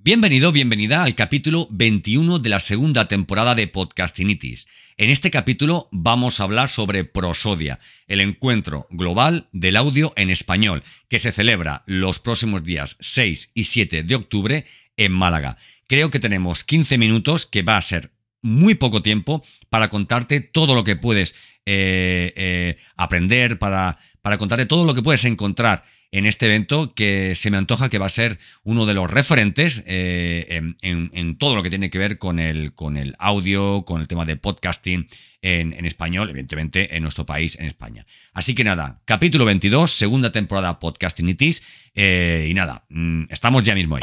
Bienvenido, bienvenida al capítulo 21 de la segunda temporada de Podcastinitis. En este capítulo vamos a hablar sobre Prosodia, el encuentro global del audio en español, que se celebra los próximos días 6 y 7 de octubre en Málaga. Creo que tenemos 15 minutos, que va a ser muy poco tiempo, para contarte todo lo que puedes eh, eh, aprender, para, para contarte todo lo que puedes encontrar en este evento que se me antoja que va a ser uno de los referentes eh, en, todo lo que tiene que ver con el, con el audio, con el tema de podcasting en, español, evidentemente en nuestro país, en España. Así que nada, capítulo 22, segunda temporada Podcastinitis eh, y nada, mm, estamos ya mismo ahí.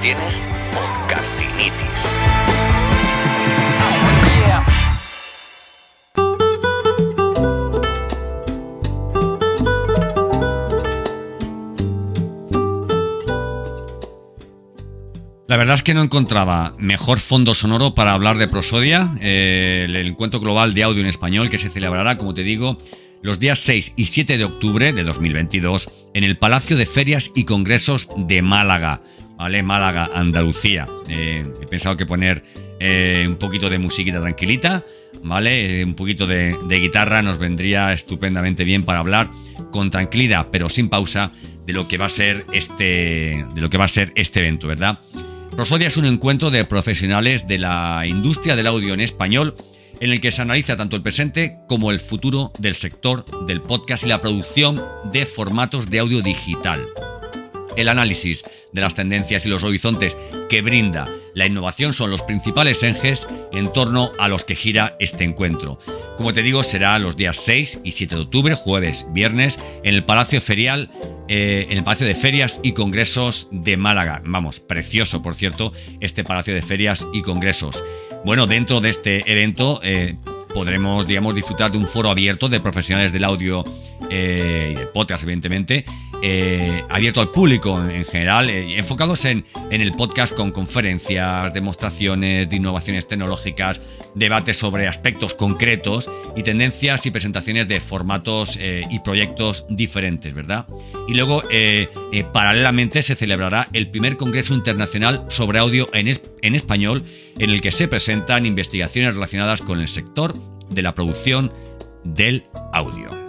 Tienes podcastinitis. La verdad es que no encontraba mejor fondo sonoro para hablar de Prosodia, eh, el encuentro global de audio en español que se celebrará, como te digo, los días 6 y 7 de octubre de 2022 en el Palacio de Ferias y Congresos de Málaga. ¿Vale? Málaga, Andalucía. Eh, he pensado que poner eh, un poquito de musiquita tranquilita, ¿vale? Eh, un poquito de, guitarra nos vendría estupendamente bien para hablar con tranquilidad, pero sin pausa, de lo que va a ser este, de lo que va a ser este evento, ¿verdad? Rosodia es un encuentro de profesionales de la industria del audio en español en el que se analiza tanto el presente como el futuro del sector del podcast y la producción de formatos de audio digital. El análisis de las tendencias y los horizontes que brinda la innovación son los principales ejes en torno a los que gira este encuentro. Como te digo, será los días 6 y 7 de octubre, jueves, viernes, en el Palacio Ferial, eh, en el Palacio de Ferias y Congresos de Málaga. Vamos, precioso, por cierto, este Palacio de Ferias y Congresos. Bueno, dentro de este evento eh, podremos, digamos, disfrutar de un foro abierto de profesionales del audio eh, y de podcast, evidentemente, eh, abierto al público en general, eh, enfocados en, el podcast con conferencias, demostraciones de innovaciones tecnológicas, debates sobre aspectos concretos y tendencias y presentaciones de formatos y proyectos diferentes, ¿verdad? Y luego, paralelamente, se celebrará el primer Congreso Internacional sobre Audio en Español, en el que se presentan investigaciones relacionadas con el sector de la producción del audio.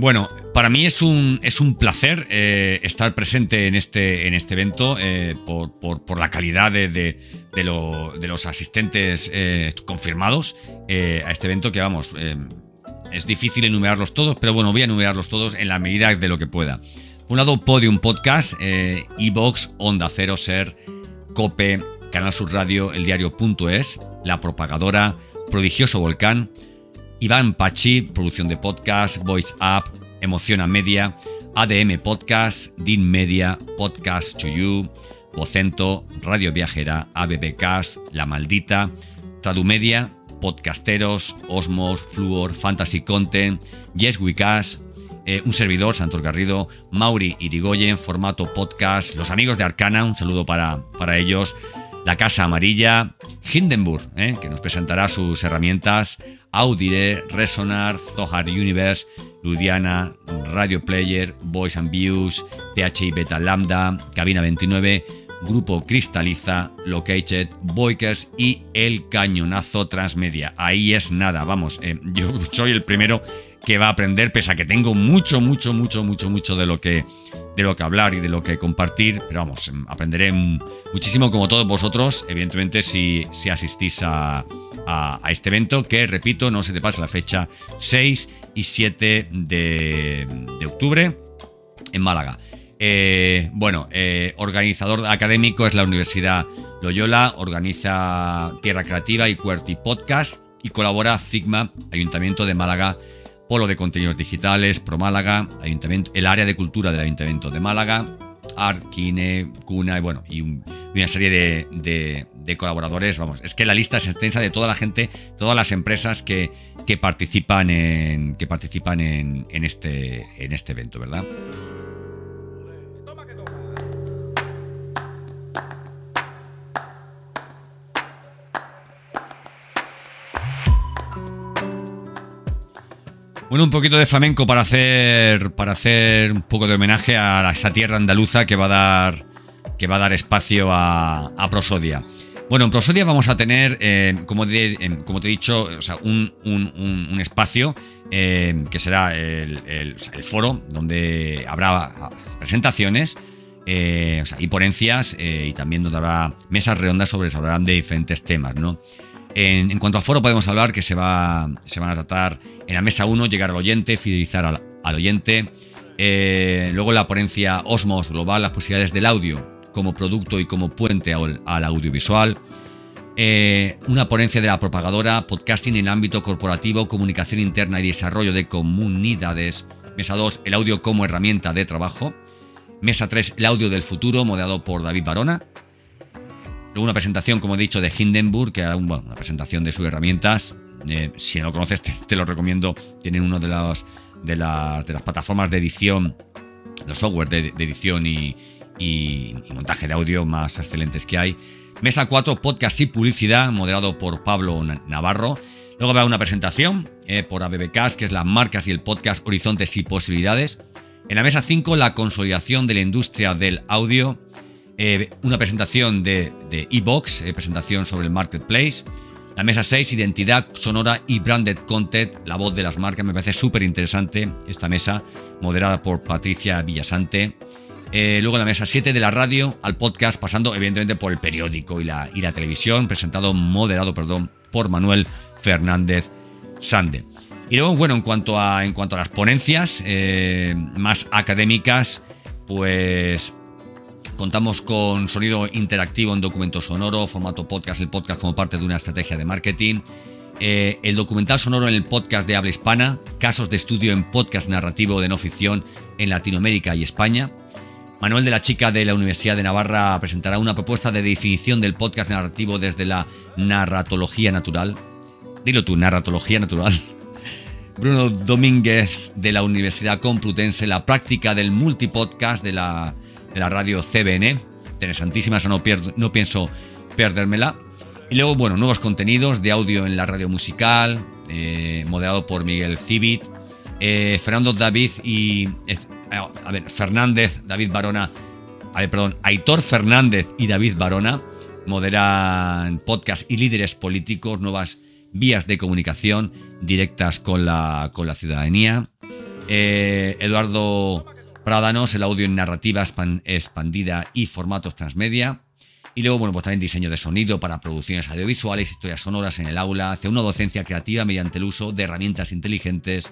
Bueno, para mí es un, es un placer eh, estar presente en este, en este evento eh, por, la calidad de, de, los asistentes eh, confirmados a este evento que vamos, es difícil enumerarlos todos, pero bueno, voy a enumerarlos todos en la medida de lo que pueda. Por un lado, Podium Podcast, Evox, Onda Cero Ser, Cope, Canal Sur Radio, El Diario.es, La Propagadora, Prodigioso Volcán, Iván Pachi, producción de podcast, Voice App, Emociona Media, ADM Podcast, DIN Media, Podcast to You, Vocento, Radio Viajera, ABBcast, La Maldita, Tradumedia, Podcasteros, Osmos, Fluor, Fantasy Content, Yes We Cast, eh, un servidor, Santos Garrido, Mauri Irigoyen, formato podcast, los amigos de Arcana, un saludo para, para ellos, La Casa Amarilla, Hindenburg, eh, que nos presentará sus herramientas, Audire, Resonar, Zohar Universe, Ludiana, Radio Player, Voice and Views, PHI Beta Lambda, Cabina 29, Grupo Cristaliza, Located, Boikers y El Cañonazo Transmedia. Ahí es nada, vamos, eh, yo soy el primero que va a aprender, pese a que tengo mucho, mucho, mucho, mucho, mucho de lo que, de lo que hablar y de lo que compartir, pero vamos, aprenderé muchísimo como todos vosotros, evidentemente si, si asistís a, a, este evento que, repito, no se te pasa la fecha 6 y 7 de, octubre en Málaga. Eh, bueno, eh, organizador académico es la Universidad Loyola, organiza Tierra Creativa y Cuerti Podcast y colabora Figma, Ayuntamiento de Málaga, Polo de Contenidos Digitales, Pro Málaga, Ayuntamiento, el área de cultura del Ayuntamiento de Málaga, Arquine, Cuna y bueno, y una serie de, colaboradores. Vamos, es que la lista es extensa de toda la gente, todas las empresas que, participan en. que participan en, este, en este evento, ¿verdad? Bueno, un poquito de flamenco para hacer, para hacer un poco de homenaje a esa tierra andaluza que va a dar, que va a dar espacio a, Prosodia. Bueno, en Prosodia vamos a tener, eh, como, como, te he dicho, un, espacio eh, que será el, foro, donde habrá presentaciones eh, y ponencias y también donde habrá mesas redondas sobre se hablarán de diferentes temas, ¿no? En, cuanto a foro podemos hablar que se, va, van a tratar en la mesa 1 llegar al oyente, fidelizar al, oyente. Eh, luego la ponencia Osmos Global, las posibilidades del audio como producto y como puente al, audiovisual. Eh, una ponencia de la propagadora, podcasting en ámbito corporativo, comunicación interna y desarrollo de comunidades. Mesa 2, el audio como herramienta de trabajo. Mesa 3, el audio del futuro, moderado por David Barona. Luego una presentación, como he dicho, de Hindenburg, que era una presentación de sus herramientas. Eh, si no lo conoces, te, lo recomiendo. Tienen una de las, de, las, plataformas de edición, los software de, edición y, montaje de audio más excelentes que hay. Mesa 4, podcast y publicidad, moderado por Pablo Navarro. Luego habrá una presentación eh, por ABBcast, que es las marcas y el podcast Horizontes y Posibilidades. En la mesa 5, la consolidación de la industria del audio. Eh, una presentación de Evox, eh, presentación sobre el marketplace. La mesa 6, identidad sonora y branded content, la voz de las marcas. Me parece súper interesante esta mesa, moderada por Patricia Villasante. Eh, luego la mesa 7 de la radio al podcast, pasando evidentemente por el periódico y la, y la televisión, presentado, moderado, perdón, por Manuel Fernández Sande. Y luego, bueno, en cuanto a, en cuanto a las ponencias más académicas, pues Contamos con sonido interactivo en documento sonoro, formato podcast, el podcast como parte de una estrategia de marketing. Eh, el documental sonoro en el podcast de habla hispana, casos de estudio en podcast narrativo de no ficción en Latinoamérica y España. Manuel de la Chica de la Universidad de Navarra presentará una propuesta de definición del podcast narrativo desde la narratología natural. Dilo tú, narratología natural. Bruno Domínguez de la Universidad Complutense, la práctica del multipodcast de la de la radio CBN. Interesantísima, eso no, no pienso perdérmela. Y luego, bueno, nuevos contenidos de audio en la radio musical, eh, moderado por Miguel Cibit, eh, Fernando David y. a ver, Fernández, David Barona. A ver, perdón, Aitor Fernández y David Barona moderan podcast y líderes políticos, nuevas vías de comunicación directas con la, con la ciudadanía. Eh, Eduardo Prádanos, el audio en narrativa expandida y formatos transmedia. Y luego, bueno, pues también diseño de sonido para producciones audiovisuales, historias sonoras en el aula, hacia una docencia creativa mediante el uso de herramientas inteligentes,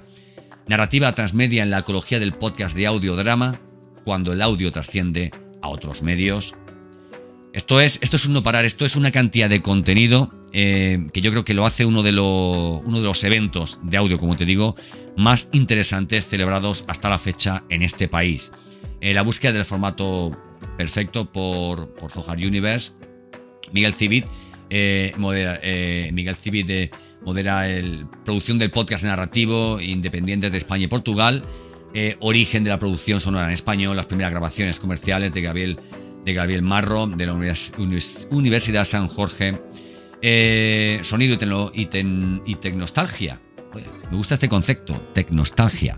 narrativa transmedia en la ecología del podcast de audiodrama, cuando el audio trasciende a otros medios. Esto es, esto es un no parar, esto es una cantidad de contenido eh, que yo creo que lo hace uno de, uno de los eventos de audio, como te digo, más interesantes celebrados hasta la fecha en este país. Eh, la búsqueda del formato perfecto por, por Zohar Universe. Miguel Civit, eh, modera, Miguel Civit modera la producción del podcast narrativo independientes de España y Portugal. origen de la producción sonora en español, las primeras grabaciones comerciales de Gabriel, de Gabriel Marro, de la Universidad San Jorge eh, sonido y, y, tecnostalgia. Me gusta este concepto, tecnostalgia.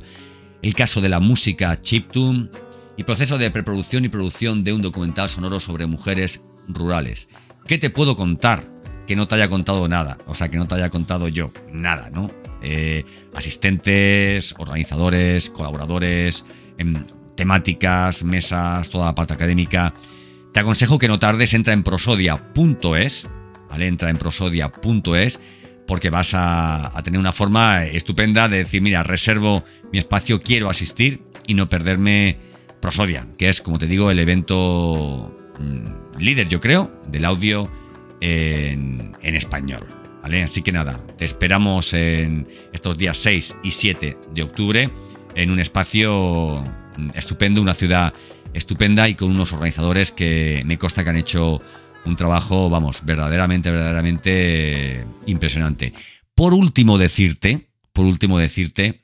El caso de la música chiptune y proceso de preproducción y producción de un documental sonoro sobre mujeres rurales. ¿Qué te puedo contar que no te haya contado nada? O sea, que no te haya contado yo nada, ¿no? Eh, asistentes, organizadores, colaboradores, em, temáticas, mesas, toda la parte académica. Te aconsejo que no tardes, entra en prosodia.es Entra en prosodia.es. porque vas a, tener una forma estupenda de decir, mira, reservo mi espacio, quiero asistir y no perderme Prosodia, que es, como te digo, el evento mm, líder, yo creo, del audio en, en español. ¿vale? Así que nada, te esperamos en estos días 6 y 7 de octubre en un espacio mm, estupendo, una ciudad estupenda y con unos organizadores que me consta que han hecho un trabajo, vamos, verdaderamente, verdaderamente impresionante. Por último decirte, por último decirte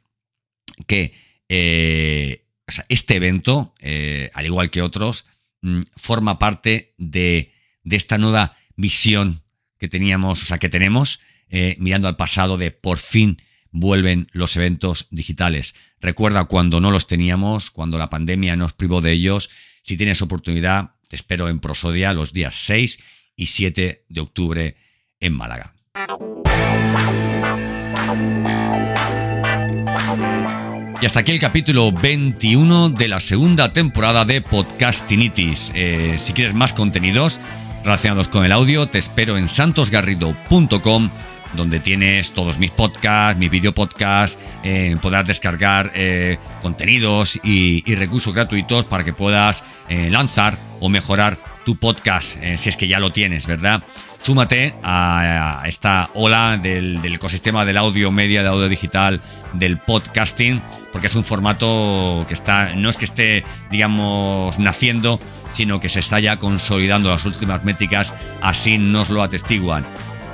que eh, este evento, eh, al igual que otros, mm, forma parte de, esta nueva visión que teníamos, o sea, que tenemos, eh, mirando al pasado de por fin vuelven los eventos digitales. Recuerda cuando no los teníamos, cuando la pandemia nos privó de ellos. Si tienes oportunidad, te espero en Prosodia los días 6 y 7 de octubre en Málaga. Y hasta aquí el capítulo 21 de la segunda temporada de Podcastinitis. Eh, si quieres más contenidos relacionados con el audio, te espero en santosgarrido.com donde tienes todos mis podcasts, mis video podcasts, eh, podrás descargar eh, contenidos y, recursos gratuitos para que puedas eh, lanzar o mejorar tu podcast, si es que ya lo tienes, ¿verdad? Súmate a, esta ola del, ecosistema del audio media, del audio digital, del podcasting, porque es un formato que está, no es que esté, digamos, naciendo, sino que se está ya consolidando las últimas métricas, así nos lo atestiguan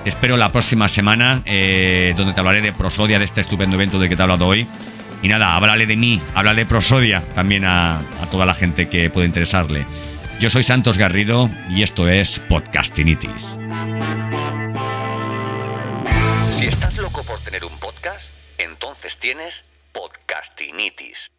espero la próxima semana, eh, donde te hablaré de Prosodia, de este estupendo evento del que te he hablado hoy. Y nada, háblale de mí, háblale de Prosodia también a, a toda la gente que puede interesarle. Yo soy Santos Garrido y esto es Podcastinitis. Si estás loco por tener un podcast, entonces tienes Podcastinitis.